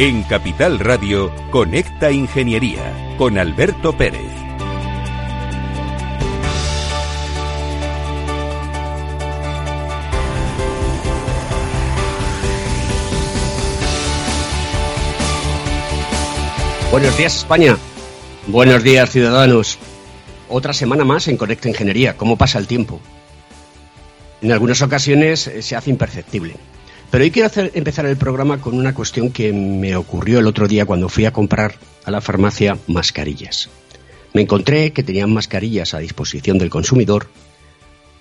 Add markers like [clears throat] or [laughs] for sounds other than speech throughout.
En Capital Radio, Conecta Ingeniería con Alberto Pérez. Buenos días España, buenos días ciudadanos. Otra semana más en Conecta Ingeniería. ¿Cómo pasa el tiempo? En algunas ocasiones eh, se hace imperceptible. Pero hoy quiero hacer, empezar el programa con una cuestión que me ocurrió el otro día cuando fui a comprar a la farmacia mascarillas. Me encontré que tenían mascarillas a disposición del consumidor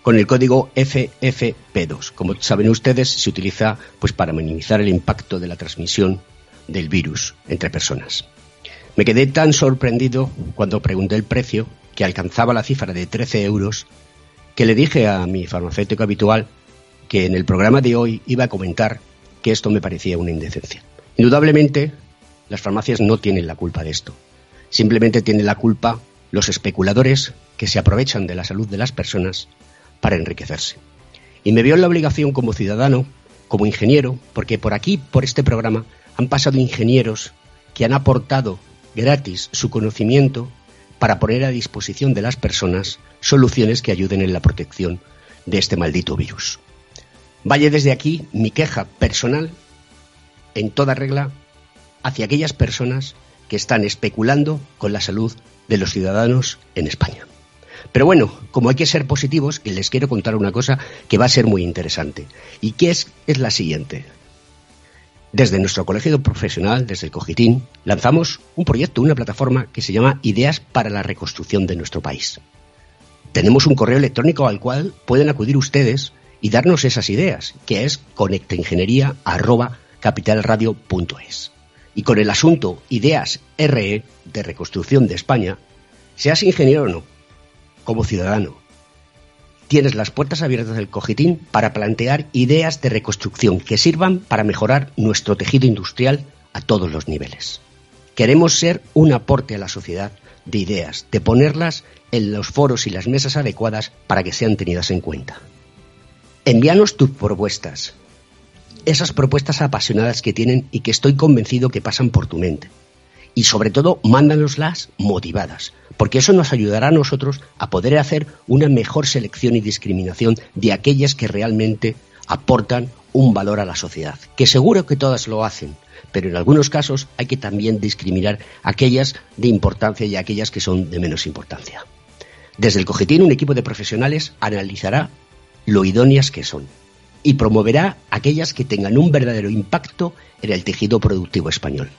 con el código FFP2. Como saben ustedes, se utiliza pues para minimizar el impacto de la transmisión del virus entre personas. Me quedé tan sorprendido cuando pregunté el precio, que alcanzaba la cifra de 13 euros, que le dije a mi farmacéutico habitual que en el programa de hoy iba a comentar que esto me parecía una indecencia. Indudablemente, las farmacias no tienen la culpa de esto. Simplemente tienen la culpa los especuladores que se aprovechan de la salud de las personas para enriquecerse. Y me veo en la obligación como ciudadano, como ingeniero, porque por aquí, por este programa, han pasado ingenieros que han aportado gratis su conocimiento para poner a disposición de las personas soluciones que ayuden en la protección de este maldito virus. Vaya desde aquí mi queja personal, en toda regla, hacia aquellas personas que están especulando con la salud de los ciudadanos en España. Pero bueno, como hay que ser positivos, les quiero contar una cosa que va a ser muy interesante. Y que es, es la siguiente. Desde nuestro colegio profesional, desde el Cogitín, lanzamos un proyecto, una plataforma que se llama Ideas para la Reconstrucción de nuestro país. Tenemos un correo electrónico al cual pueden acudir ustedes y darnos esas ideas, que es conectaingeniería.capitalradio.es. Y con el asunto Ideas RE de reconstrucción de España, seas ingeniero o no, como ciudadano, tienes las puertas abiertas del cogitín para plantear ideas de reconstrucción que sirvan para mejorar nuestro tejido industrial a todos los niveles. Queremos ser un aporte a la sociedad de ideas, de ponerlas en los foros y las mesas adecuadas para que sean tenidas en cuenta. Envíanos tus propuestas, esas propuestas apasionadas que tienen y que estoy convencido que pasan por tu mente. Y sobre todo, mándanoslas motivadas, porque eso nos ayudará a nosotros a poder hacer una mejor selección y discriminación de aquellas que realmente aportan un valor a la sociedad, que seguro que todas lo hacen, pero en algunos casos hay que también discriminar aquellas de importancia y aquellas que son de menos importancia. Desde el Cogetín, un equipo de profesionales analizará lo idóneas que son y promoverá aquellas que tengan un verdadero impacto en el tejido productivo español.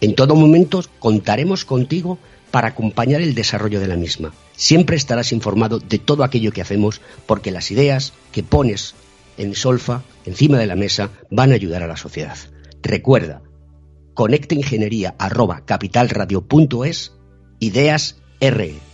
En todo momento contaremos contigo para acompañar el desarrollo de la misma. Siempre estarás informado de todo aquello que hacemos porque las ideas que pones en solfa, encima de la mesa, van a ayudar a la sociedad. Recuerda, conectaingeniería.capitalradio.es, ideas RE.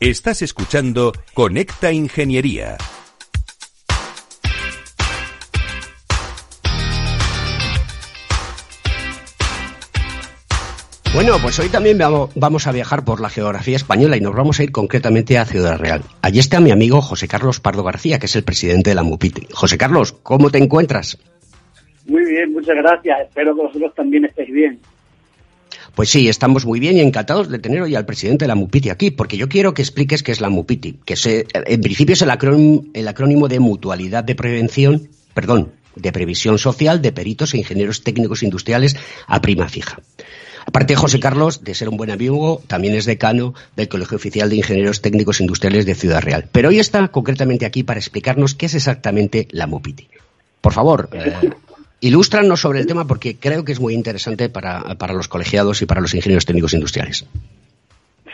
Estás escuchando Conecta Ingeniería. Bueno, pues hoy también vamos a viajar por la geografía española y nos vamos a ir concretamente a Ciudad Real. Allí está mi amigo José Carlos Pardo García, que es el presidente de la MUPITI. José Carlos, ¿cómo te encuentras? Muy bien, muchas gracias. Espero que vosotros también estéis bien. Pues sí, estamos muy bien y encantados de tener hoy al presidente de la MUPITI aquí, porque yo quiero que expliques qué es la MUPITI, que se, en principio es el acrónimo, el acrónimo de Mutualidad de Prevención, perdón, de Previsión Social de Peritos e Ingenieros Técnicos Industriales a prima fija. Aparte, José Carlos, de ser un buen amigo, también es decano del Colegio Oficial de Ingenieros Técnicos Industriales de Ciudad Real. Pero hoy está concretamente aquí para explicarnos qué es exactamente la MUPITI. Por favor, eh, [laughs] Ilústranos sobre el tema porque creo que es muy interesante para, los colegiados y para los ingenieros técnicos industriales.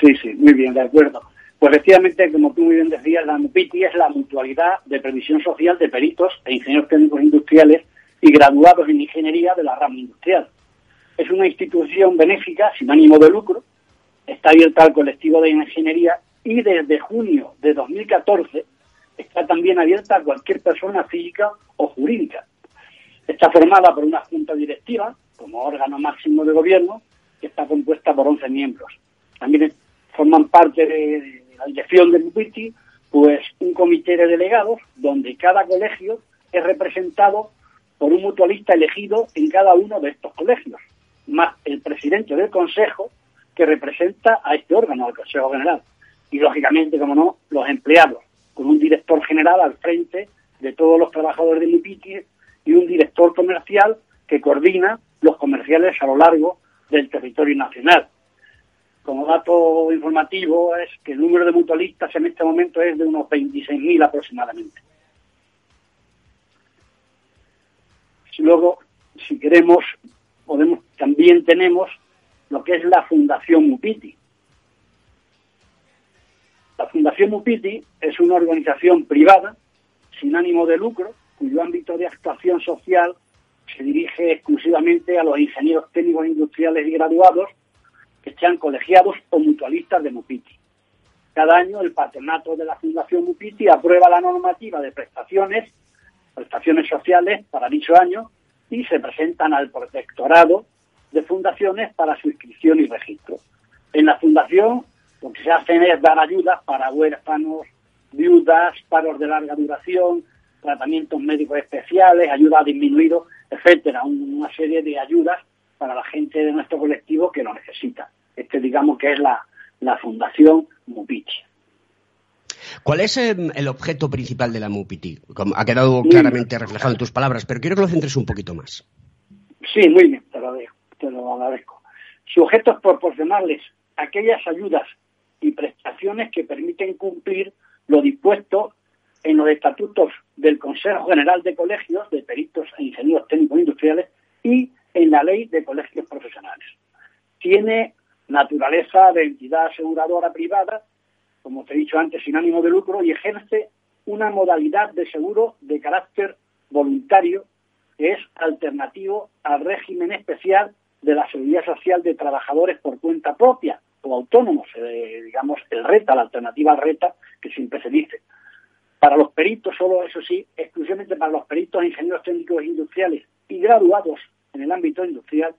Sí, sí, muy bien, de acuerdo. Pues efectivamente, como tú muy bien decías, la MUPITI es la Mutualidad de Previsión Social de Peritos e Ingenieros Técnicos Industriales y graduados en Ingeniería de la rama industrial. Es una institución benéfica sin ánimo de lucro, está abierta al colectivo de ingeniería y desde junio de 2014 está también abierta a cualquier persona física o jurídica Está formada por una junta directiva, como órgano máximo de gobierno, que está compuesta por 11 miembros. También forman parte de, la dirección del MUPITI, pues un comité de delegados, donde cada colegio es representado por un mutualista elegido en cada uno de estos colegios, más el presidente del consejo que representa a este órgano, al Consejo General. Y lógicamente, como no, los empleados, con un director general al frente de todos los trabajadores de MUPITI y un director comercial que coordina los comerciales a lo largo del territorio nacional. Como dato informativo es que el número de mutualistas en este momento es de unos 26.000 aproximadamente. Luego, si queremos, podemos también tenemos lo que es la Fundación Mupiti. La Fundación Mupiti es una organización privada sin ánimo de lucro cuyo ámbito de actuación social se dirige exclusivamente a los ingenieros técnicos industriales y graduados que sean colegiados o mutualistas de Mupiti. Cada año el patronato de la Fundación Mupiti aprueba la normativa de prestaciones, prestaciones sociales para dicho año y se presentan al protectorado de fundaciones para su inscripción y registro. En la fundación lo que se hace es dar ayudas para huérfanos, viudas, paros de larga duración, tratamientos médicos especiales, ayuda a disminuido, etcétera, una serie de ayudas para la gente de nuestro colectivo que lo necesita. Este digamos que es la, Fundación Mupiti. ¿Cuál es em, el objeto principal de la Mupiti? Ha quedado claramente reflejado en tus palabras, pero quiero que lo centres un poquito más. Sí, muy bien, te lo, dejo, te lo agradezco. Su objeto es proporcionarles aquellas ayudas y prestaciones que permiten cumplir lo dispuesto en los estatutos del Consejo General de Colegios de Peritos e Ingenieros Técnicos Industriales y en la Ley de Colegios Profesionales. Tiene naturaleza de entidad aseguradora privada, como te he dicho antes, sin ánimo de lucro, y ejerce una modalidad de seguro de carácter voluntario que es alternativo al régimen especial de la seguridad social de trabajadores por cuenta propia o autónomos, eh, digamos, el RETA, la alternativa al RETA, que siempre se dice. Para los peritos, solo eso sí, exclusivamente para los peritos ingenieros técnicos industriales y graduados en el ámbito industrial,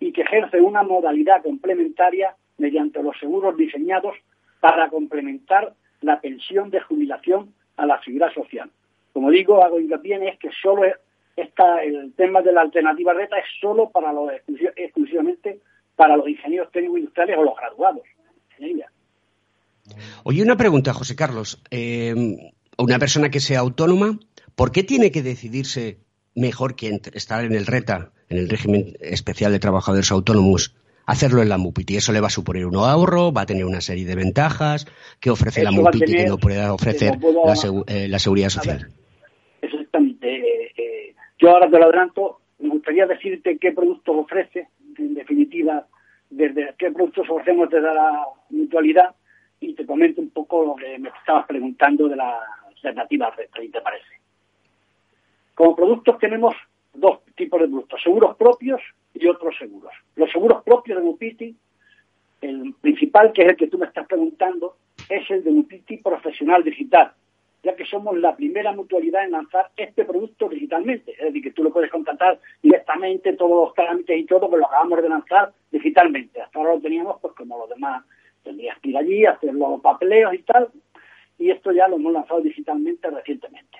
y que ejerce una modalidad complementaria mediante los seguros diseñados para complementar la pensión de jubilación a la seguridad social. Como digo, hago hincapié en es que solo está el tema de la alternativa reta es solo para los exclusivamente para los ingenieros técnicos industriales o los graduados Oye, una pregunta, José Carlos. Eh, una persona que sea autónoma, ¿por qué tiene que decidirse mejor que estar en el RETA, en el régimen especial de trabajadores autónomos, hacerlo en la MUPITI? ¿Eso le va a suponer un ahorro? ¿Va a tener una serie de ventajas? ¿Qué ofrece la MUPITI que no puede ofrecer eh, la, seguridad social? exactamente. Eh, eh, yo ahora te lo adelanto. Me gustaría decirte qué productos ofrece, en definitiva, desde qué productos ofrecemos desde la mutualidad y te comento un poco lo que me estabas preguntando de la alternativa si te parece. Como productos tenemos dos tipos de productos, seguros propios y otros seguros. Los seguros propios de Mupiti, el principal, que es el que tú me estás preguntando, es el de Mupiti Profesional Digital, ya que somos la primera mutualidad en lanzar este producto digitalmente. Es decir, que tú lo puedes contratar directamente, todos los trámites y todo, pero pues lo acabamos de lanzar digitalmente. Hasta ahora lo teníamos pues como los demás. Tendrías que ir allí, hacer los papeleos y tal, y esto ya lo hemos lanzado digitalmente recientemente.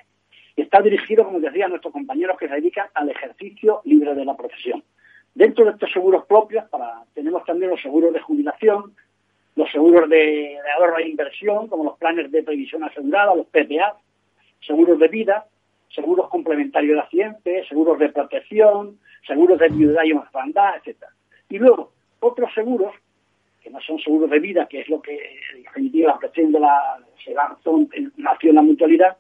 Está dirigido, como decía, a nuestros compañeros que se dedican al ejercicio libre de la profesión. Dentro de estos seguros propios, para, tenemos también los seguros de jubilación, los seguros de, ahorro e inversión, como los planes de previsión asegurada, los PPA, seguros de vida, seguros complementarios de accidentes, seguros de protección, seguros de viudedad y orfandad, etc. Y luego, otros seguros, que no son seguros de vida, que es lo que en definitiva pretende la, se nació en la mutualidad,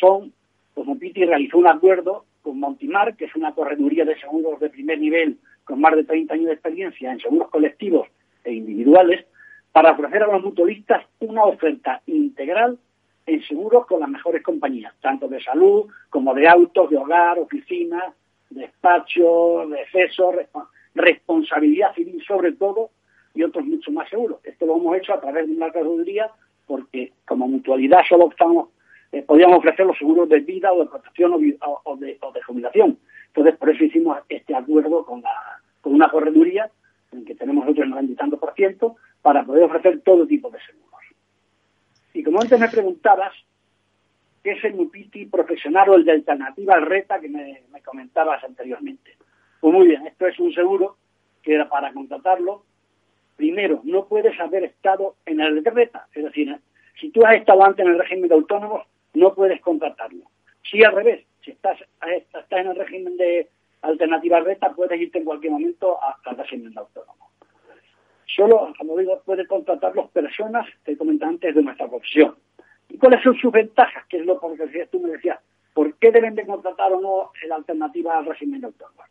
son como Piti realizó un acuerdo con Montimar, que es una correduría de seguros de primer nivel con más de 30 años de experiencia en seguros colectivos e individuales, para ofrecer a los mutualistas una oferta integral en seguros con las mejores compañías, tanto de salud como de autos, de hogar, oficinas, despachos, de responsabilidad civil sobre todo y otros mucho más seguros. Esto lo hemos hecho a través de una correduría porque como mutualidad solo eh, podíamos ofrecer los seguros de vida o de protección o, de, jubilación. Entonces, por eso hicimos este acuerdo con, con una correduría en que tenemos nosotros el 90 y tanto por ciento para poder ofrecer todo tipo de seguros. Y como antes me preguntabas, ¿qué es el MUPITI profesional o el de alternativa al RETA que me, me comentabas anteriormente? Pues muy bien, esto es un seguro que para contratarlo, primero, no puedes haber estado en el RETA, es decir, si tú has estado antes en el régimen de autónomos, no puedes contratarlo. Si al revés, si estás, estás en el régimen de alternativa recta, puedes irte en cualquier momento al régimen de autónomo. Solo, como digo, puedes contratarlos personas, te comenté antes, de nuestra profesión. ¿Y cuáles son sus ventajas? Que es lo que tú me decías, ¿por qué deben de contratar o no la alternativa al régimen de autónomo?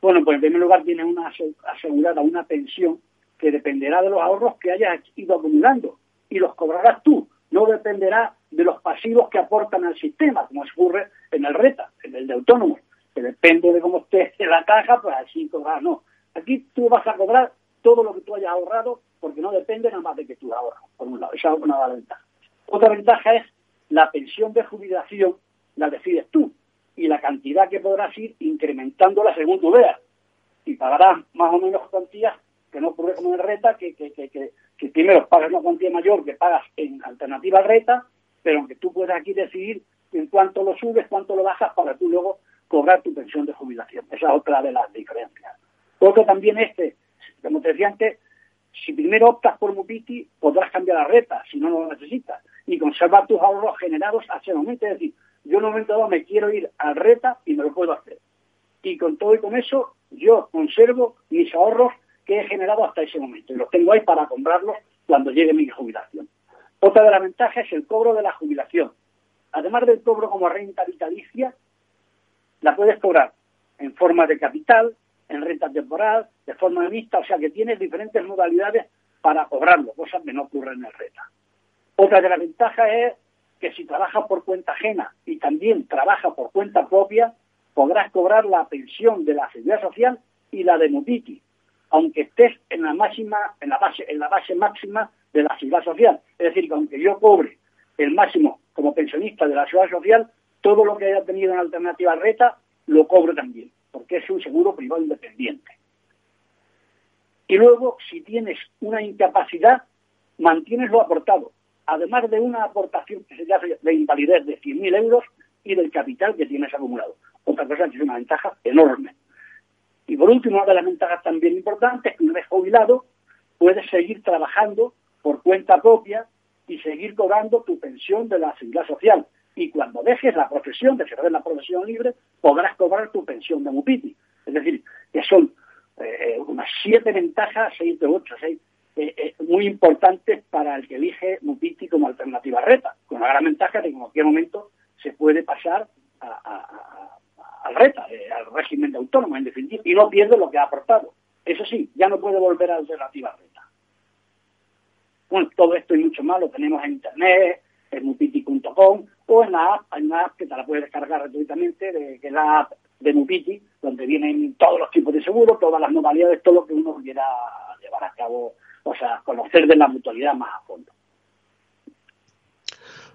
Bueno, pues en primer lugar tiene una asegurada una pensión que dependerá de los ahorros que hayas ido acumulando y los cobrarás tú no dependerá de los pasivos que aportan al sistema, como ocurre en el RETA, en el de autónomos, que depende de cómo esté [laughs] la caja, pues así cobrar, no. Aquí tú vas a cobrar todo lo que tú hayas ahorrado, porque no depende nada más de que tú ahorras, por un lado. Esa es una ventaja. Otra ventaja es la pensión de jubilación la decides tú y la cantidad que podrás ir incrementándola según tú veas. Y pagarás más o menos cuantías que no ocurre como en RETA, que, que, que, que primero pagas una cuantía mayor que pagas en alternativa reta, pero aunque tú puedas aquí decidir en cuánto lo subes, cuánto lo bajas, para tú luego cobrar tu pensión de jubilación. Esa es otra de las diferencias. Otro también este, como te decía antes, si primero optas por Mupiti, podrás cambiar la reta, si no, lo necesitas, y conservar tus ahorros generados a ese momento. Es decir, yo en un momento dado me quiero ir a reta y me lo puedo hacer. Y con todo y con eso, yo conservo mis ahorros que he generado hasta ese momento y los tengo ahí para comprarlos cuando llegue mi jubilación. Otra de las ventajas es el cobro de la jubilación. Además del cobro como renta vitalicia, la puedes cobrar en forma de capital, en renta temporal, de forma mixta, o sea que tienes diferentes modalidades para cobrarlo, cosas que no ocurren en el renta. Otra de las ventajas es que si trabajas por cuenta ajena y también trabajas por cuenta propia, podrás cobrar la pensión de la seguridad social y la de Mutiti, aunque estés en la máxima, en la base, en la base máxima de la seguridad social. Es decir, que aunque yo cobre el máximo como pensionista de la seguridad social, todo lo que haya tenido en alternativa reta lo cobro también, porque es un seguro privado independiente. Y luego, si tienes una incapacidad, mantienes lo aportado, además de una aportación que se llama de invalidez de 100.000 euros y del capital que tienes acumulado. Otra cosa que es una ventaja enorme. Y por último, una de las ventajas también importantes es que una vez jubilado puedes seguir trabajando por cuenta propia y seguir cobrando tu pensión de la seguridad social. Y cuando dejes la profesión, de cerrar la profesión libre, podrás cobrar tu pensión de Mupiti. Es decir, que son eh, unas siete ventajas, seis de ocho, seis, eh, eh, muy importantes para el que elige Mupiti como alternativa reta, con la gran ventaja de que en cualquier momento se puede pasar al reta, al régimen de autónomo, en definitiva, y no pierde lo que ha aportado. Eso sí, ya no puede volver a alternativa reta. Bueno, todo esto y mucho más lo tenemos en internet, en mupiti.com o en la app, hay una app que te la puedes descargar gratuitamente, de, que es la app de Mupiti, donde vienen todos los tipos de seguros, todas las modalidades, todo lo que uno quiera llevar a cabo, o sea, conocer de la mutualidad más a fondo.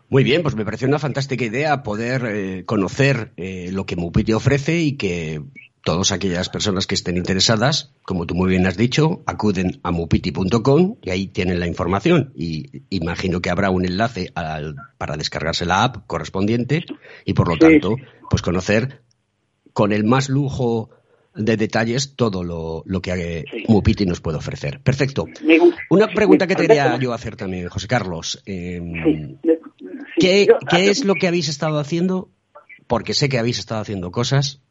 Muy bien, pues me parece una fantástica idea poder eh, conocer eh, lo que Mupiti ofrece y que todas aquellas personas que estén interesadas, como tú muy bien has dicho, acuden a mupiti.com y ahí tienen la información. Y imagino que habrá un enlace para descargarse la app correspondiente y por lo tanto, pues conocer con el más lujo de detalles todo lo, que Mupiti nos puede ofrecer. Perfecto. Una pregunta que quería yo hacer también, José Carlos. Em, ¿Qué es lo que habéis estado haciendo? Porque sé que habéis estado haciendo cosas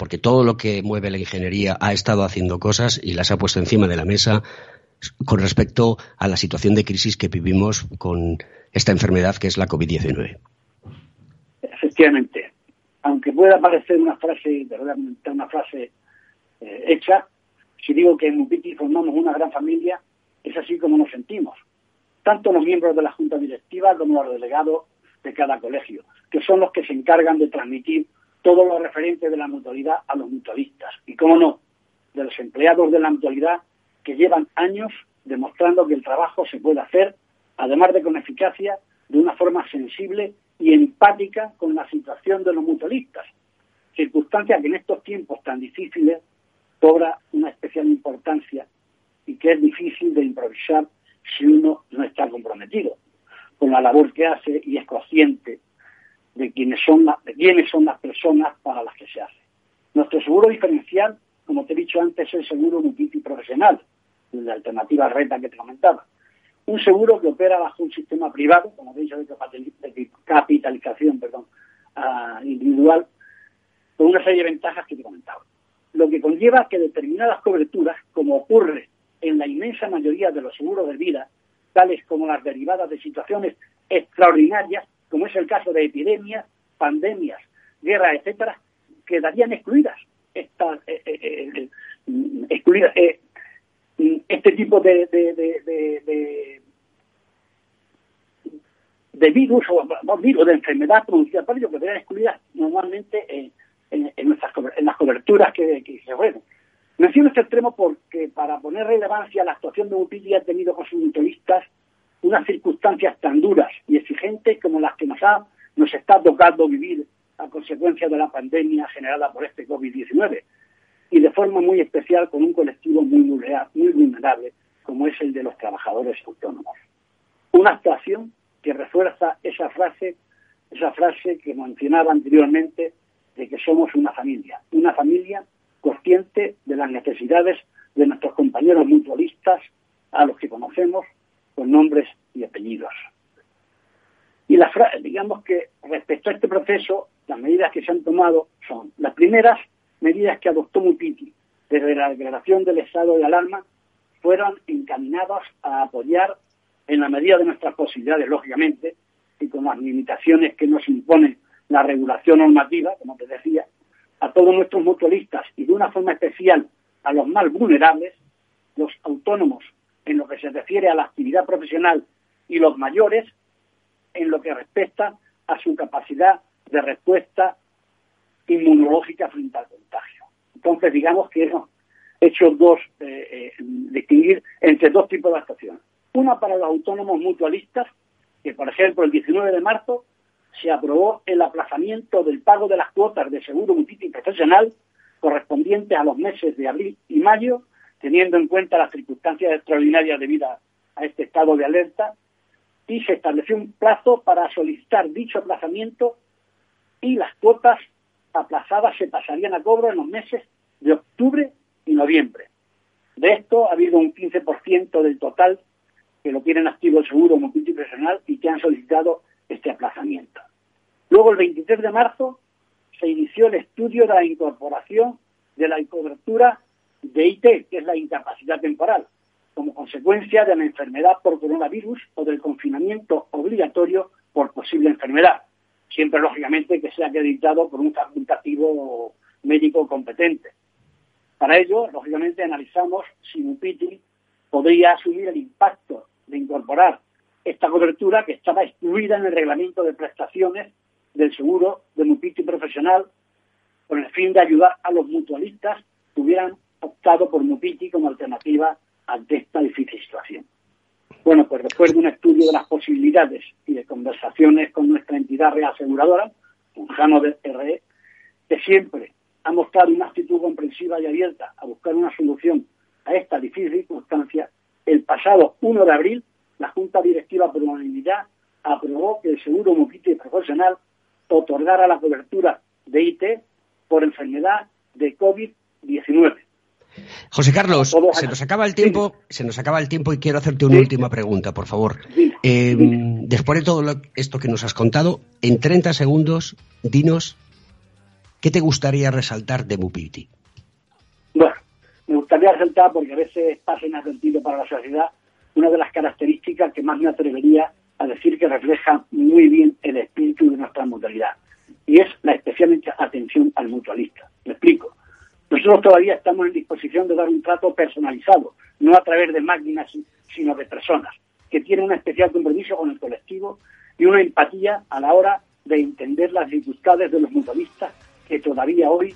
porque todo lo que mueve la ingeniería ha estado haciendo cosas y las ha puesto encima de la mesa con respecto a la situación de crisis que vivimos con esta enfermedad que es la COVID-19. Efectivamente, aunque pueda parecer una frase, verdaderamente una frase eh, hecha, si digo que en Mupiti formamos una gran familia, es así como nos sentimos. Tanto los miembros de la Junta Directiva como los delegados de cada colegio, que son los que se encargan de transmitir todo lo referente de la mutualidad a los mutualistas. Y cómo no, de los empleados de la mutualidad que llevan años demostrando que el trabajo se puede hacer, además de con eficacia, de una forma sensible y empática con la situación de los mutualistas, circunstancia que en estos tiempos tan difíciles cobra una especial importancia y que es difícil de improvisar si uno no está comprometido con la labor que hace y es consciente de quiénes son, de las personas para las que se hace. Nuestro seguro diferencial, como te he dicho antes, es el seguro multi profesional, la alternativa reta que te comentaba. Un seguro que opera bajo un sistema privado, como te he dicho, de capitalización perdón, individual, con una serie de ventajas que te he comentado. Lo que conlleva que determinadas coberturas, como ocurre en la inmensa mayoría de los seguros de vida, tales como las derivadas de situaciones extraordinarias, como es el caso de epidemias, pandemias, guerras, etcétera, quedarían excluidas estas eh, eh, eh, excluidas este tipo de, de, de, virus o virus de enfermedad producida por ellos quedarían excluidas normalmente en, en, nuestras, en las coberturas que, se ofrecen. Menciono este extremo porque para poner relevancia a la actuación de Upidi ha tenido con sus mutualistas unas circunstancias tan duras y exigentes como las que nos, ha, nos está tocando vivir a consecuencia de la pandemia generada por este COVID-19 y de forma muy especial con un colectivo muy muy vulnerable como es el de los trabajadores autónomos. Una actuación que refuerza esa frase, esa frase que mencionaba anteriormente de que somos una familia, una familia consciente de las necesidades de nuestros compañeros mutualistas a los que conocemos con nombres y apellidos. Y las digamos que respecto a este proceso, las medidas que se han tomado son las primeras medidas que adoptó Mupiti desde la declaración del estado de alarma fueron encaminadas a apoyar en la medida de nuestras posibilidades, lógicamente, y con las limitaciones que nos impone la regulación normativa, como te decía, a todos nuestros mutualistas y de una forma especial a los más vulnerables, los autónomos en lo que se refiere a la actividad profesional y los mayores en lo que respecta a su capacidad de respuesta inmunológica frente al contagio. Entonces, digamos que hemos hecho dos, eh, eh, distinguir entre dos tipos de actuaciones. Una para los autónomos mutualistas, que por ejemplo el 19 de marzo se aprobó el aplazamiento del pago de las cuotas de seguro mutuo profesional correspondientes a los meses de abril y mayo teniendo en cuenta las circunstancias extraordinarias debido a este estado de alerta, y se estableció un plazo para solicitar dicho aplazamiento y las cuotas aplazadas se pasarían a cobro en los meses de octubre y noviembre. De esto ha habido un 15% del total que lo tienen activo el seguro multiprofesional y que han solicitado este aplazamiento. Luego, el 23 de marzo, se inició el estudio de la incorporación de la cobertura de IT, que es la incapacidad temporal, como consecuencia de la enfermedad por coronavirus o del confinamiento obligatorio por posible enfermedad, siempre lógicamente que sea acreditado por un facultativo médico competente. Para ello, lógicamente, analizamos si Mupiti podría asumir el impacto de incorporar esta cobertura que estaba excluida en el reglamento de prestaciones del seguro de Mupiti profesional con el fin de ayudar a los mutualistas que hubieran optado por Mupiti como alternativa ante esta difícil situación. Bueno, pues después de un estudio de las posibilidades y de conversaciones con nuestra entidad reaseguradora, con Jano de RE, que siempre ha mostrado una actitud comprensiva y abierta a buscar una solución a esta difícil circunstancia, el pasado 1 de abril, la Junta Directiva por Unanimidad aprobó que el seguro Mupiti profesional otorgara la cobertura de IT por enfermedad de COVID-19. José Carlos, se nos acaba el tiempo, se nos acaba el tiempo y quiero hacerte una última pregunta, por favor. Eh, después de todo esto que nos has contado, en 30 segundos, dinos qué te gustaría resaltar de Mupiti. Bueno, me gustaría resaltar, porque a veces pasa inadvertido para la sociedad, una de las características que más me atrevería a decir que refleja muy bien el espíritu de nuestra modalidad, y es la especialmente atención al mutualista. Me explico. Nosotros todavía estamos en disposición de dar un trato personalizado, no a través de máquinas, sino de personas, que tienen un especial compromiso con el colectivo y una empatía a la hora de entender las dificultades de los mutualistas que todavía hoy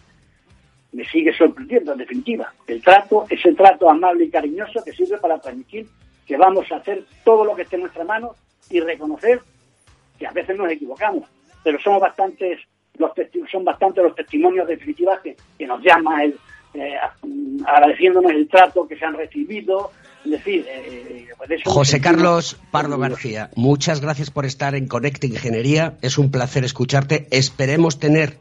me sigue sorprendiendo, en definitiva. El trato, ese trato amable y cariñoso que sirve para transmitir que vamos a hacer todo lo que esté en nuestra mano y reconocer que a veces nos equivocamos, pero somos bastantes los son bastante los testimonios definitivos que, que nos llama el, eh, agradeciéndonos el trato que se han recibido. Es decir, eh, pues José Carlos Pardo García, muchas gracias por estar en Conecta Ingeniería. Es un placer escucharte. Esperemos tener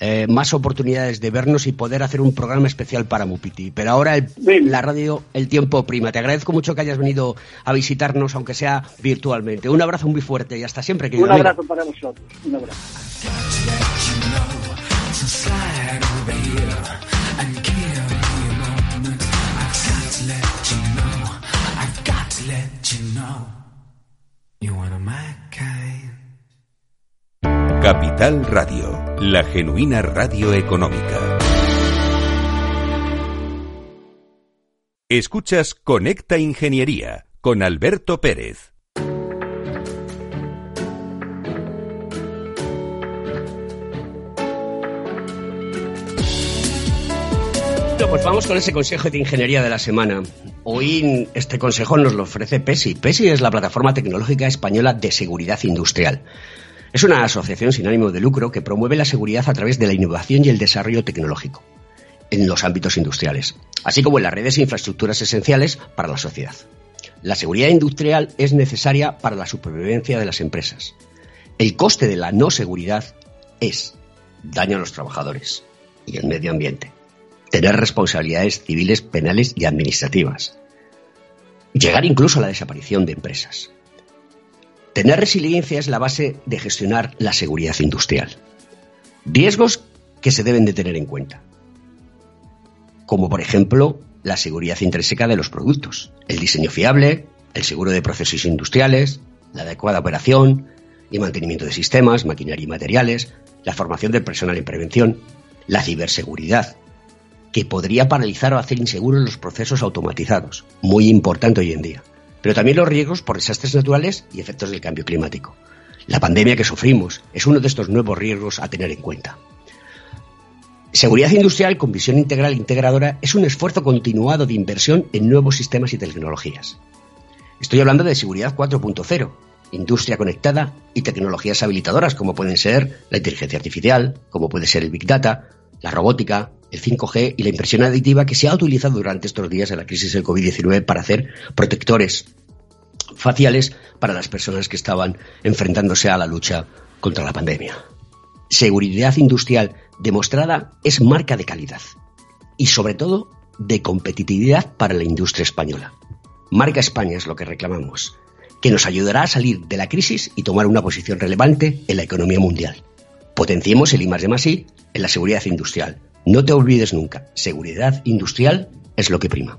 eh, más oportunidades de vernos y poder hacer un programa especial para Mupiti. Pero ahora la radio, el tiempo prima. Te agradezco mucho que hayas venido a visitarnos, aunque sea virtualmente. Un abrazo muy fuerte y hasta siempre. Un abrazo para vosotros. Un abrazo. Capital Radio, la genuina radio económica. Escuchas Conecta Ingeniería con Alberto Pérez. pues vamos con ese consejo de ingeniería de la semana. Hoy este consejo nos lo ofrece PESI. PESI es la plataforma tecnológica española de seguridad industrial. Es una asociación sin ánimo de lucro que promueve la seguridad a través de la innovación y el desarrollo tecnológico en los ámbitos industriales, así como en las redes e infraestructuras esenciales para la sociedad. La seguridad industrial es necesaria para la supervivencia de las empresas. El coste de la no seguridad es daño a los trabajadores y el medio ambiente, tener responsabilidades civiles, penales y administrativas, llegar incluso a la desaparición de empresas. Tener resiliencia es la base de gestionar la seguridad industrial. Riesgos que se deben de tener en cuenta, como por ejemplo la seguridad intrínseca de los productos, el diseño fiable, el seguro de procesos industriales, la adecuada operación y mantenimiento de sistemas, maquinaria y materiales, la formación del personal en prevención, la ciberseguridad, que podría paralizar o hacer inseguros los procesos automatizados, muy importante hoy en día pero también los riesgos por desastres naturales y efectos del cambio climático. La pandemia que sufrimos es uno de estos nuevos riesgos a tener en cuenta. Seguridad industrial con visión integral e integradora es un esfuerzo continuado de inversión en nuevos sistemas y tecnologías. Estoy hablando de seguridad 4.0, industria conectada y tecnologías habilitadoras como pueden ser la inteligencia artificial, como puede ser el Big Data, la robótica, el 5G y la impresión aditiva que se ha utilizado durante estos días en la crisis del COVID-19 para hacer protectores faciales para las personas que estaban enfrentándose a la lucha contra la pandemia. Seguridad industrial demostrada es marca de calidad y sobre todo de competitividad para la industria española. Marca España es lo que reclamamos, que nos ayudará a salir de la crisis y tomar una posición relevante en la economía mundial. Potenciemos el I de I en la seguridad industrial. No te olvides nunca, seguridad industrial es lo que prima.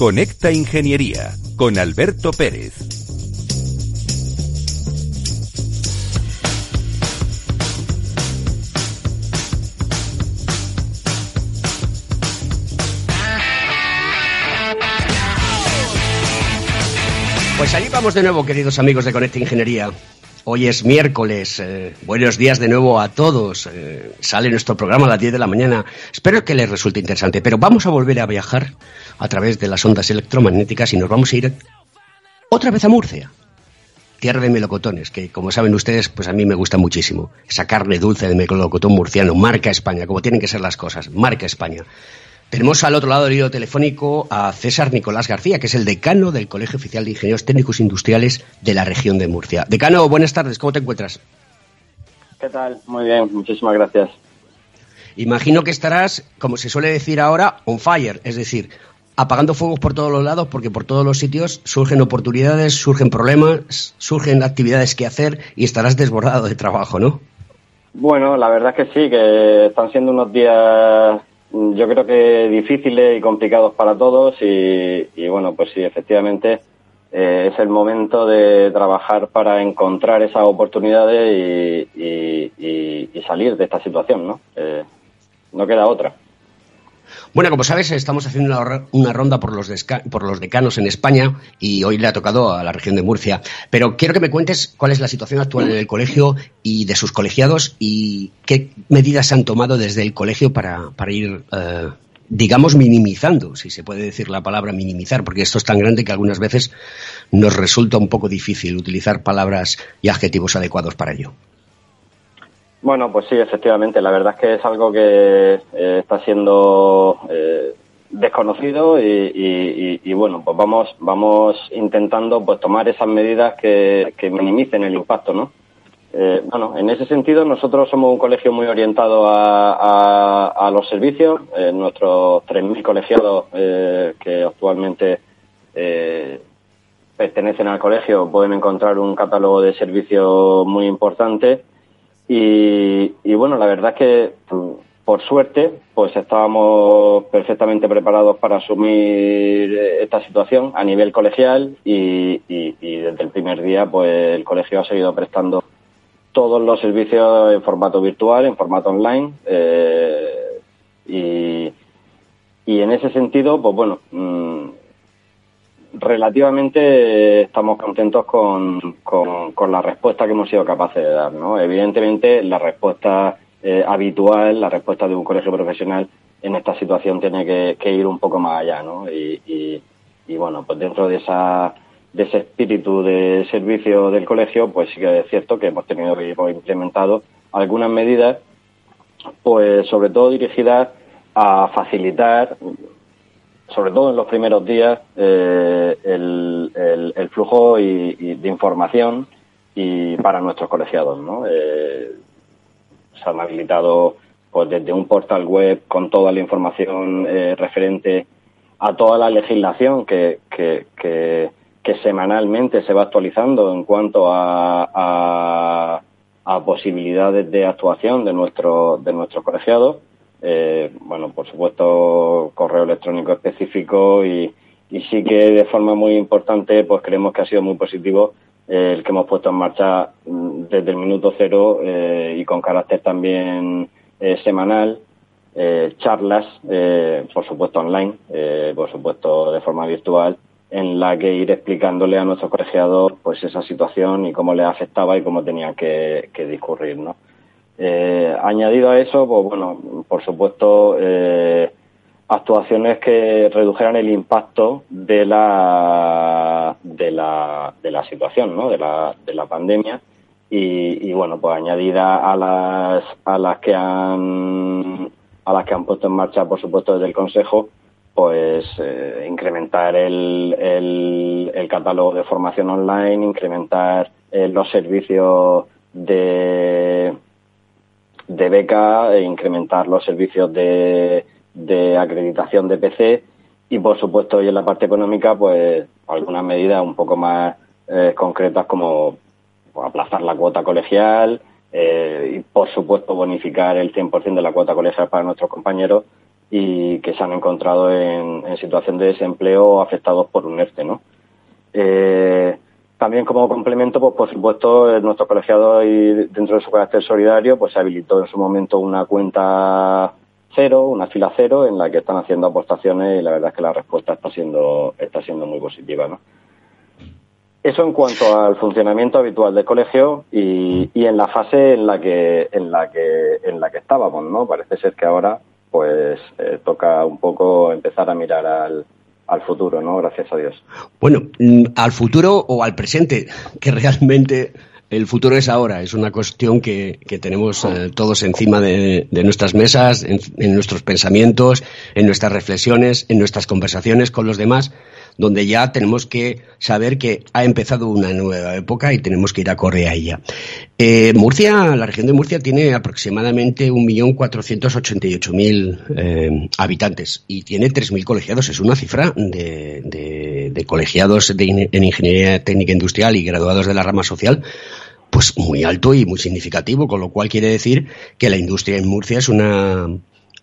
Conecta Ingeniería con Alberto Pérez. Pues allí vamos de nuevo, queridos amigos de Conecta Ingeniería. Hoy es miércoles. Eh, buenos días de nuevo a todos. Eh, sale nuestro programa a las 10 de la mañana. Espero que les resulte interesante. Pero vamos a volver a viajar a través de las ondas electromagnéticas y nos vamos a ir otra vez a Murcia. Tierra de melocotones, que como saben ustedes, pues a mí me gusta muchísimo. Esa carne dulce de melocotón murciano, marca España, como tienen que ser las cosas, marca España. Tenemos al otro lado del hilo telefónico a César Nicolás García, que es el decano del Colegio Oficial de Ingenieros Técnicos Industriales de la región de Murcia. Decano, buenas tardes, ¿cómo te encuentras? ¿Qué tal? Muy bien, muchísimas gracias. Imagino que estarás, como se suele decir ahora, on fire, es decir, apagando fuegos por todos los lados, porque por todos los sitios surgen oportunidades, surgen problemas, surgen actividades que hacer y estarás desbordado de trabajo, ¿no? Bueno, la verdad es que sí, que están siendo unos días yo creo que difíciles y complicados para todos y, bueno, pues sí, efectivamente eh, es el momento de trabajar para encontrar esas oportunidades y, salir de esta situación, ¿no? Eh, no queda otra. Bueno, como sabes, estamos haciendo una, ronda por los, decanos en España y hoy le ha tocado a la región de Murcia. Pero quiero que me cuentes cuál es la situación actual en el colegio y de sus colegiados y qué medidas se han tomado desde el colegio para, ir, eh, digamos, minimizando, si se puede decir la palabra minimizar, porque esto es tan grande que algunas veces nos resulta un poco difícil utilizar palabras y adjetivos adecuados para ello. Bueno, pues sí, efectivamente. La verdad es que es algo que eh, está siendo eh, desconocido y, bueno, pues vamos vamos intentando pues tomar esas medidas que, minimicen el impacto, ¿no? Eh, bueno, en ese sentido nosotros somos un colegio muy orientado a, los servicios. nuestros 3.000 colegiados que actualmente pertenecen al colegio pueden encontrar un catálogo de servicios muy importante y, bueno, la verdad es que por suerte, pues estábamos perfectamente preparados para asumir esta situación a nivel colegial y, desde el primer día, pues el colegio ha seguido prestando todos los servicios en formato virtual, en formato online. Eh, y, en ese sentido, pues bueno, mm, relativamente estamos contentos con, con, la respuesta que hemos sido capaces de dar. ¿no? Evidentemente, la respuesta eh, habitual, la respuesta de un colegio profesional, en esta situación tiene que, ir un poco más allá, ¿no? Y, bueno, pues dentro de esa de ese espíritu de servicio del colegio, pues sí que es cierto que hemos tenido que hemos implementado algunas medidas, pues sobre todo dirigidas a facilitar, sobre todo en los primeros días, eh, el, flujo y, de información y para nuestros colegiados, ¿no? Eh, se han habilitado pues desde un portal web con toda la información eh, referente a toda la legislación que, que, que, semanalmente se va actualizando en cuanto a, a, posibilidades de actuación de, nuestro, de nuestros colegiados. Eh, bueno, por supuesto, correo electrónico específico y, y sí que de forma muy importante, pues creemos que ha sido muy positivo eh, el que hemos puesto en marcha mm, desde el minuto cero y con carácter también eh, semanal, eh, charlas, eh, por supuesto online, por supuesto de forma virtual, en la que ir explicándole a nuestros colegiados pues esa situación y cómo les afectaba y cómo tenían que, discurrir, ¿no? Añadido a eso, pues bueno, por supuesto, actuaciones que redujeran el impacto de la de la, de la situación, ¿no? De la, de la pandemia y, bueno, pues añadida a las, a las que han a las que han puesto en marcha, por supuesto, desde el Consejo, pues eh, incrementar el, el, catálogo de formación online, incrementar eh, los servicios de, de beca, e incrementar los servicios de, de acreditación de PC y, por supuesto, y en la parte económica, pues algunas medidas un poco más eh, concretas como aplazar la cuota colegial eh, y, por supuesto, bonificar el 100% de la cuota colegial para nuestros compañeros y que se han encontrado en, situación de desempleo afectados por un ERTE, ¿no? Eh, también como complemento, pues por supuesto, nuestro colegiado y dentro de su carácter solidario, pues se habilitó en su momento una cuenta cero, una fila cero, en la que están haciendo aportaciones y la verdad es que la respuesta está siendo, está siendo muy positiva, ¿no? Eso en cuanto al funcionamiento habitual del colegio y, en la fase en la que en la que en la que estábamos, ¿no? Parece ser que ahora pues eh, toca un poco empezar a mirar al, al futuro, ¿no? Gracias a Dios. Bueno, mm, al futuro o al presente, [laughs] que realmente el futuro es ahora, es una cuestión que, tenemos eh, todos encima de, nuestras mesas, en, nuestros pensamientos, en nuestras reflexiones, en nuestras conversaciones con los demás, donde ya tenemos que saber que ha empezado una nueva época y tenemos que ir a correr a ella. Eh, Murcia, la región de Murcia tiene aproximadamente 1.488.000 eh, habitantes y tiene 3.000 colegiados. Es una cifra de, colegiados en ingeniería técnica industrial y graduados de la rama social pues muy alto y muy significativo, con lo cual quiere decir que la industria en Murcia es una,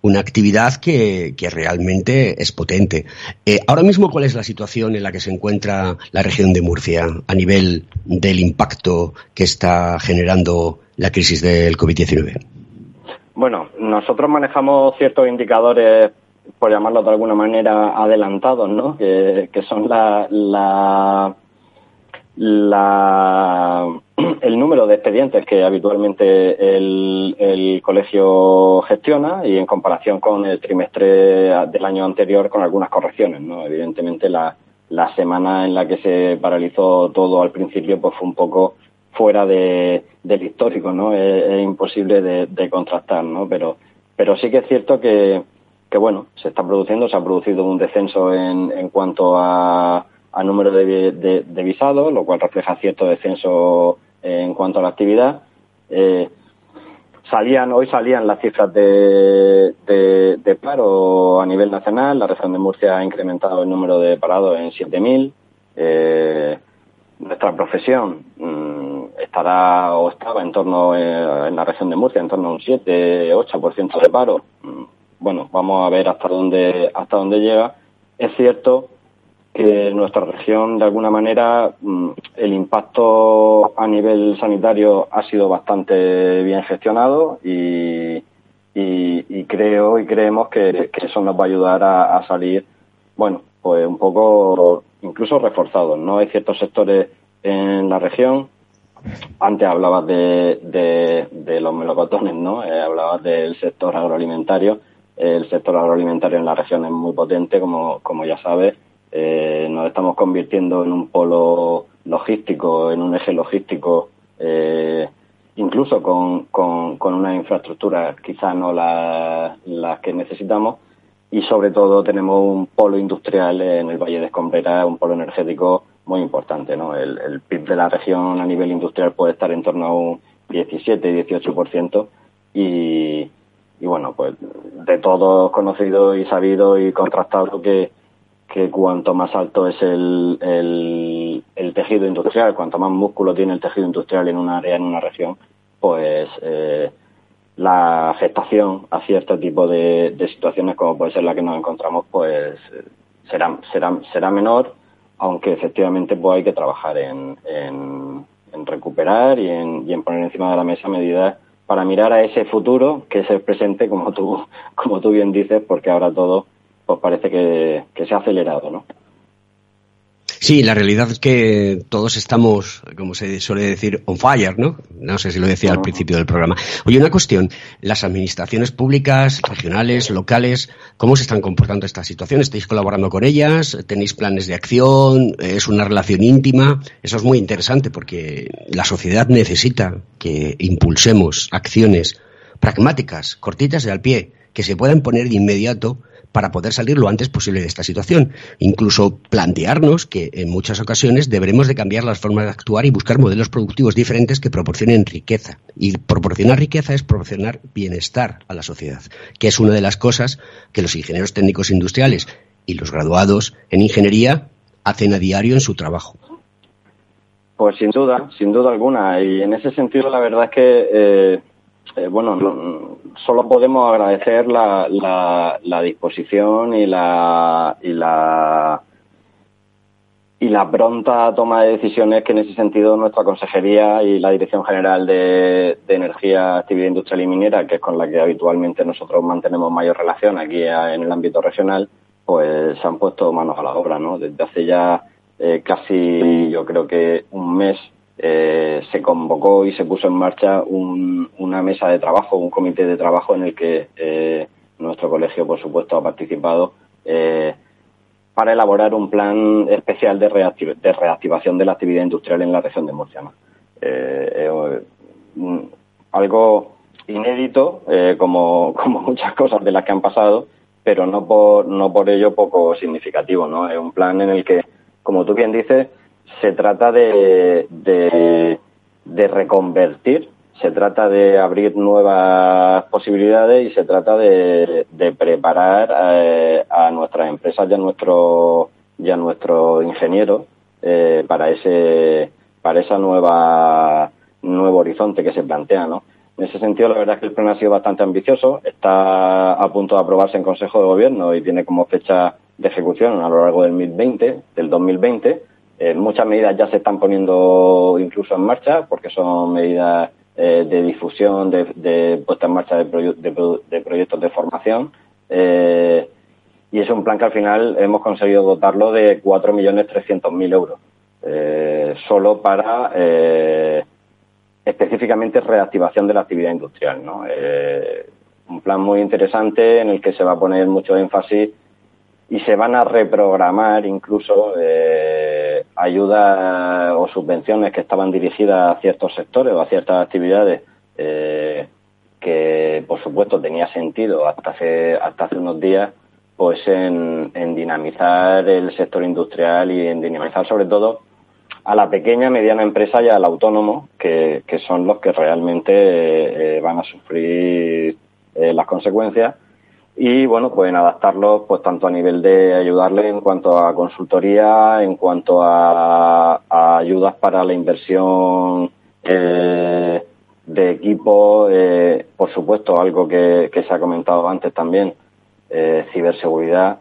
una actividad que, realmente es potente. Eh, ahora mismo, ¿cuál es la situación en la que se encuentra la región de Murcia a nivel del impacto que está generando la crisis del COVID-19? Bueno, nosotros manejamos ciertos indicadores, por llamarlo de alguna manera, adelantados, ¿no? Que, son la, la [clears throat] el número de expedientes que habitualmente el, colegio gestiona y en comparación con el trimestre del año anterior con algunas correcciones. ¿no? Evidentemente la, semana en la que se paralizó todo al principio pues fue un poco fuera de, del histórico, ¿no? Es, imposible de, contrastar, ¿no? Pero, pero sí que es cierto que, que, bueno, se está produciendo, se ha producido un descenso en, en cuanto a, a número de, de visados, lo cual refleja cierto descenso en cuanto a la actividad. Eh, salían hoy salían las cifras de, de, paro a nivel nacional. La región de Murcia ha incrementado el número de parados en 7.000. Eh, nuestra profesión mm, estará o estaba en torno eh, en la región de Murcia en torno a un 7-8% de paro. Mm, bueno, vamos a ver hasta dónde hasta dónde llega. Es cierto que nuestra región, de alguna manera, mm, el impacto a nivel sanitario ha sido bastante bien gestionado y, creo y creemos que, eso nos va a ayudar a, salir, bueno, pues un poco incluso reforzados, ¿no? Hay ciertos sectores en la región, antes hablabas de, de, los melocotones, ¿no? Eh, hablabas del sector agroalimentario, el sector agroalimentario en la región es muy potente, como, como ya sabes. Eh, nos estamos convirtiendo en un polo logístico, en un eje logístico, eh, incluso con, con, con una infraestructura quizá no las la que necesitamos, y sobre todo tenemos un polo industrial en el Valle de Escombrera, un polo energético muy importante. ¿no? El, el PIB de la región a nivel industrial puede estar en torno a un 17-18% y, y bueno, pues de todos conocido y sabido y contrastado que, que cuanto más alto es el, el, el, tejido industrial, cuanto más músculo tiene el tejido industrial en un área, en una región, pues eh, la afectación a cierto tipo de, de, situaciones como puede ser la que nos encontramos, pues será, será, será menor, aunque efectivamente pues hay que trabajar en, en, en recuperar y en, y en poner encima de la mesa medidas para mirar a ese futuro que es el presente, como tú, como tú bien dices, porque ahora todo pues parece que, que se ha acelerado, ¿no? Sí, la realidad es que todos estamos, como se suele decir, on fire, ¿no? No sé si lo decía al principio del programa. Oye, una cuestión. Las administraciones públicas, regionales, locales, ¿cómo se están comportando esta situación? ¿Estáis colaborando con ellas? ¿Tenéis planes de acción? ¿Es una relación íntima? Eso es muy interesante porque la sociedad necesita que impulsemos acciones pragmáticas, cortitas de al pie, que se puedan poner de inmediato para poder salir lo antes posible de esta situación. Incluso plantearnos que en muchas ocasiones deberemos de cambiar las formas de actuar y buscar modelos productivos diferentes que proporcionen riqueza. Y proporcionar riqueza es proporcionar bienestar a la sociedad, que es una de las cosas que los ingenieros técnicos industriales y los graduados en ingeniería hacen a diario en su trabajo. Pues sin duda, sin duda alguna. Y en ese sentido la verdad es que eh, eh, bueno, no, solo podemos agradecer la, la, la disposición y la, y la y la pronta toma de decisiones que en ese sentido nuestra consejería y la Dirección General de, Energía, Actividad Industrial y Minera, que es con la que habitualmente nosotros mantenemos mayor relación aquí en el ámbito regional, pues se han puesto manos a la obra, ¿no? Desde hace ya eh, casi, yo creo que un mes eh, se convocó y se puso en marcha un, una mesa de trabajo, un comité de trabajo en el que eh, nuestro colegio, por supuesto, ha participado eh, para elaborar un plan especial de, reactiv de, reactivación de la actividad industrial en la región de Murcia. Eh, algo inédito, como, [laughs] como muchas cosas de las que han pasado, pero no por, no por ello poco significativo. ¿no? Es un plan en el que, como tú bien dices, se trata de, de, de, reconvertir, se trata de abrir nuevas posibilidades y se trata de, de preparar eh, a nuestras empresas y a nuestros y a nuestros ingenieros eh, para ese para esa nueva nuevo horizonte que se plantea, ¿no? En ese sentido, la verdad es que el plan ha sido bastante ambicioso, está a punto de aprobarse en Consejo de Gobierno y tiene como fecha de ejecución a lo largo del 2020, del 2020 muchas medidas ya se están poniendo incluso en marcha porque son medidas eh, de difusión, de, de, puesta en marcha de, proye de, de proyectos de formación. Eh, y es un plan que al final hemos conseguido dotarlo de 4.300.000 euros, eh, solo para específicamente reactivación de la actividad industrial. ¿no? Un plan muy interesante en el que se va a poner mucho énfasis y se van a reprogramar incluso ayudas o subvenciones que estaban dirigidas a ciertos sectores o a ciertas actividades eh, que por supuesto tenía sentido hasta hace hasta hace unos días pues en, en, dinamizar el sector industrial y en dinamizar sobre todo a la pequeña mediana empresa y al autónomo que, que son los que realmente eh, van a sufrir eh, las consecuencias y bueno, pueden adaptarlo pues tanto a nivel de ayudarle en cuanto a consultoría, en cuanto a, ayudas para la inversión eh, de equipo, eh, por supuesto, algo que, se ha comentado antes también, eh, ciberseguridad,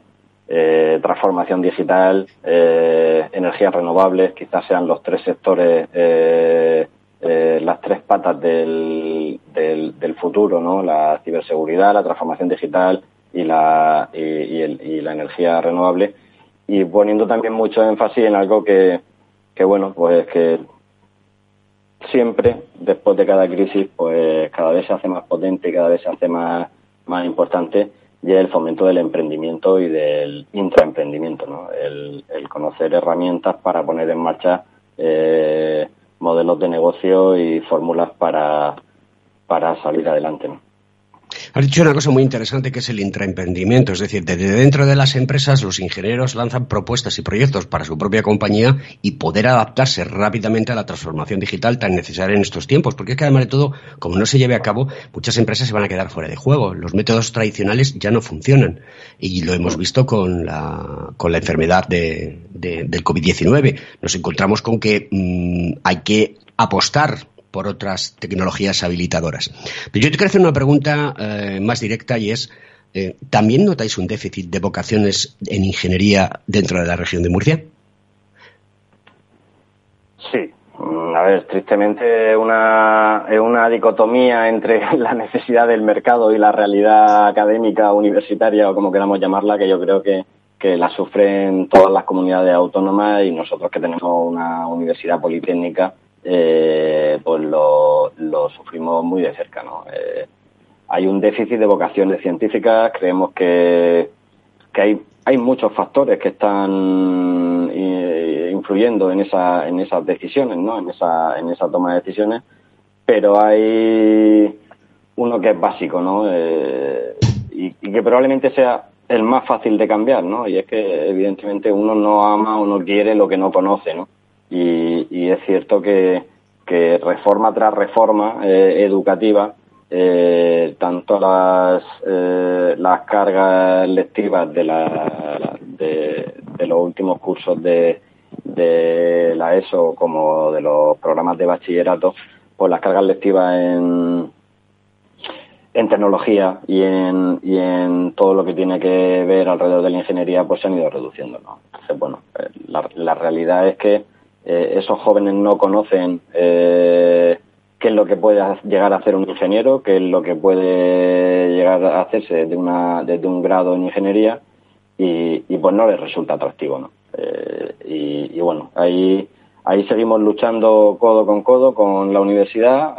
eh, transformación digital, eh, energías renovables, quizás sean los tres sectores eh, las tres patas del, del, futuro, ¿no? La ciberseguridad, la transformación digital y la, y, el, y, la energía renovable. Y poniendo también mucho énfasis en algo que, que, bueno, pues que siempre, después de cada crisis, pues cada vez se hace más potente y cada vez se hace más, más importante. y el fomento del emprendimiento y del intraemprendimiento, ¿no? el, conocer herramientas para poner en marcha eh, modelos de negocio y fórmulas para, para salir adelante. ¿no? Has dicho una cosa muy interesante que es el intraemprendimiento, es decir, desde dentro de las empresas los ingenieros lanzan propuestas y proyectos para su propia compañía y poder adaptarse rápidamente a la transformación digital tan necesaria en estos tiempos, porque es que además de todo, como no se lleve a cabo, muchas empresas se van a quedar fuera de juego, los métodos tradicionales ya no funcionan. Y lo hemos visto con la, con la enfermedad de, del COVID-19. Nos encontramos con que mm, hay que apostar por otras tecnologías habilitadoras. Pero yo te quiero hacer una pregunta eh, más directa y es, eh, ¿también notáis un déficit de vocaciones en ingeniería dentro de la región de Murcia? Sí, mm, a ver, tristemente una, una dicotomía entre [laughs] la necesidad del mercado y la realidad académica, universitaria o como queramos llamarla, que yo creo que, que la sufren todas las comunidades autónomas y nosotros que tenemos una universidad politécnica, eh, pues lo, sufrimos muy de cerca. ¿no? Eh, hay un déficit de vocaciones científicas, creemos que, que hay, hay muchos factores que están eh, influyendo en, esa, en esas decisiones, ¿no? en, esa, en esa toma de decisiones, pero hay uno que es básico ¿no? Eh, y, y que probablemente sea el más fácil de cambiar, ¿no? Y es que evidentemente uno no ama o no quiere lo que no conoce, ¿no? Y, es cierto que, reforma tras reforma eh, educativa, eh, tanto las, eh, las cargas lectivas de, la, de, los últimos cursos de, de la ESO como de los programas de bachillerato, pues las cargas lectivas en, en tecnología y en, y en todo lo que tiene que ver alrededor de la ingeniería pues se han ido reduciendo. ¿no? Entonces, bueno, la, la realidad es que eh, esos jóvenes no conocen eh, qué es lo que puede llegar a hacer un ingeniero, qué es lo que puede llegar a hacerse desde, una, desde un grado en ingeniería y, pues no les resulta atractivo. ¿no? Eh, y, y, bueno, ahí, ahí seguimos luchando codo con codo con la universidad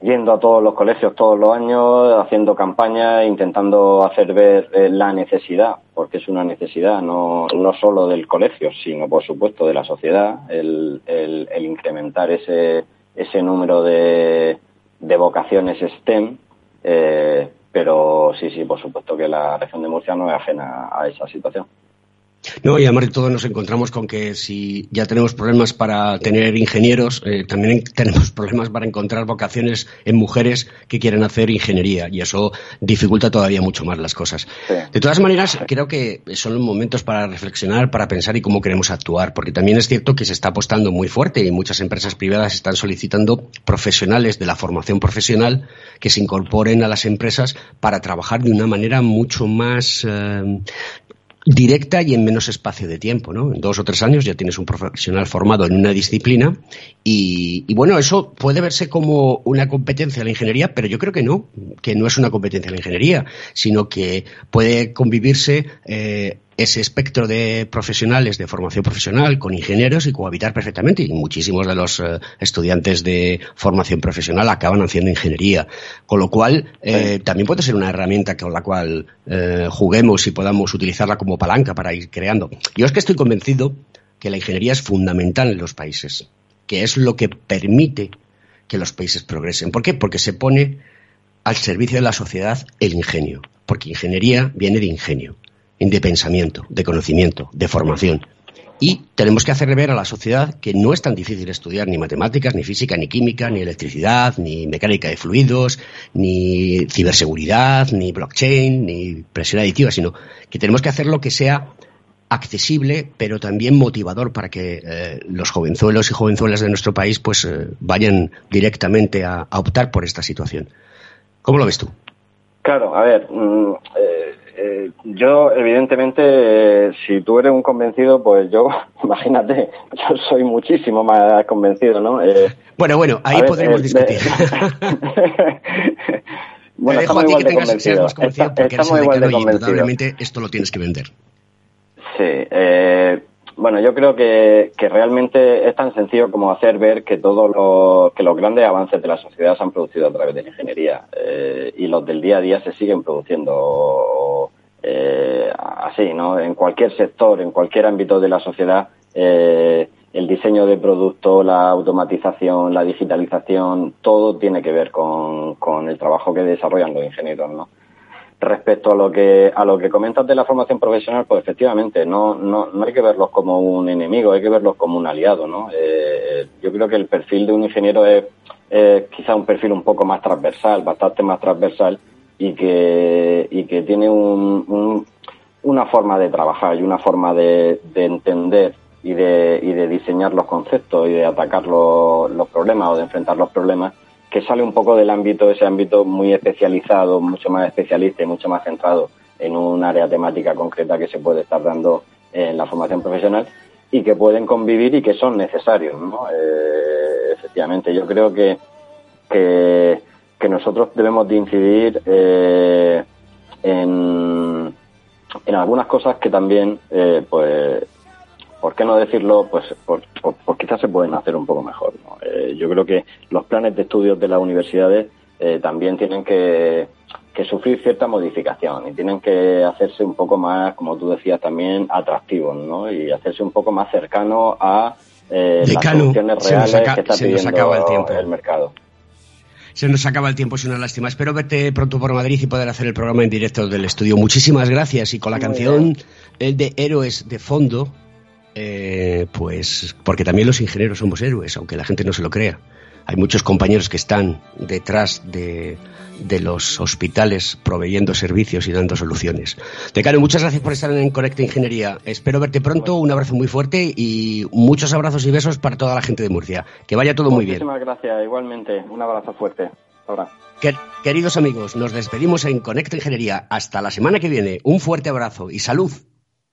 yendo a todos los colegios todos los años, haciendo campañas, intentando hacer ver eh, la necesidad, porque es una necesidad no, no solo del colegio, sino por supuesto de la sociedad, el, el, incrementar ese, ese número de, de vocaciones STEM. Eh, pero sí, sí, por supuesto que la región de Murcia no es ajena a esa situación. No, y además de todo nos encontramos con que si ya tenemos problemas para tener ingenieros, eh, también [laughs] tenemos problemas para encontrar vocaciones en mujeres que quieren hacer ingeniería y eso dificulta todavía mucho más las cosas. De todas maneras, creo que son los momentos para reflexionar, para pensar y cómo queremos actuar, porque también es cierto que se está apostando muy fuerte y muchas empresas privadas están solicitando profesionales de la formación profesional que se incorporen a las empresas para trabajar de una manera mucho más, eh, directa y en menos espacio de tiempo, ¿no? En dos o tres años ya tienes un profesional formado en una disciplina y, y, bueno, eso puede verse como una competencia de la ingeniería, pero yo creo que no, que no es una competencia de la ingeniería, sino que puede convivirse eh, ese espectro de profesionales de formación profesional con ingenieros y cohabitar perfectamente. Y muchísimos de los eh, estudiantes de formación profesional acaban haciendo ingeniería. Con lo cual, eh, también puede ser una herramienta con la cual eh, juguemos y podamos utilizarla como palanca para ir creando. Yo es que estoy convencido que la ingeniería es fundamental en los países, que es lo que permite que los países progresen. ¿Por qué? Porque se pone al servicio de la sociedad el ingenio, porque ingeniería viene de ingenio de pensamiento, de conocimiento, de formación. Y tenemos que hacerle ver a la sociedad que no es tan difícil estudiar ni matemáticas, ni física, ni química, ni electricidad, ni mecánica de fluidos, ni ciberseguridad, ni blockchain, ni presión aditiva, sino que tenemos que hacer lo que sea accesible, pero también motivador para que eh, los jovenzuelos y jovenzuelas de nuestro país pues eh, vayan directamente a, optar por esta situación. ¿Cómo lo ves tú? Claro, a ver, yo, evidentemente, si tú eres un convencido, pues yo, [laughs] imagínate, yo soy muchísimo más convencido, ¿no? Eh, bueno, bueno, ahí podremos eh, discutir. [laughs] bueno, dejo a ti que tengas, seas más convencido porque eres igual de convencido. esto lo tienes que vender. Sí, eh, bueno, yo creo que, que, realmente es tan sencillo como hacer ver que todos los, que los grandes avances de la sociedad se han producido a través de la ingeniería eh, y los del día a día se siguen produciendo eh, así, ¿no? En cualquier sector, en cualquier ámbito de la sociedad, eh, el diseño de producto, la automatización, la digitalización, todo tiene que ver con, con el trabajo que desarrollan los ingenieros, ¿no? Respecto a lo que a lo que comentas de la formación profesional, pues efectivamente no no, no hay que verlos como un enemigo, hay que verlos como un aliado, ¿no? Eh, yo creo que el perfil de un ingeniero es quizá un perfil un poco más transversal, bastante más transversal y que y que tiene un, una forma de trabajar y una forma de, de entender y de, y de diseñar los conceptos y de atacar los, los problemas o de enfrentar los problemas que sale un poco del ámbito, ese ámbito muy especializado, mucho más especialista y mucho más centrado en un área temática concreta que se puede estar dando en la formación profesional y que pueden convivir y que son necesarios, ¿no? Eh, efectivamente, yo creo que, que, nosotros debemos de incidir eh, en, en algunas cosas que también, eh, pues, ¿por qué no decirlo? Pues, por, quizás se pueden hacer un poco mejor. Eh, yo creo que los planes de estudios de las universidades eh, también tienen que, sufrir cierta modificación y tienen que hacerse un poco más, como tú decías también, atractivos, ¿no? Y hacerse un poco más cercano a eh, las soluciones reales que está pidiendo el, tiempo. el mercado. Se nos acaba el tiempo, es una lástima. Espero verte pronto por Madrid y poder hacer el programa en directo del estudio. Muchísimas gracias. Y con la canción el de Héroes de fondo, eh, pues porque también los ingenieros somos héroes, aunque la gente no se lo crea. Hay muchos compañeros que están detrás de, los hospitales proveyendo servicios y dando soluciones. Decano, muchas gracias por estar en Conecta Ingeniería. Espero verte pronto, un abrazo muy fuerte y muchos abrazos y besos para toda la gente de Murcia. Que vaya todo muy bien. Muchísimas gracias, igualmente. Un abrazo fuerte. Ahora. Queridos amigos, nos despedimos en Conecta Ingeniería. Hasta la semana que viene. Un fuerte abrazo y salud.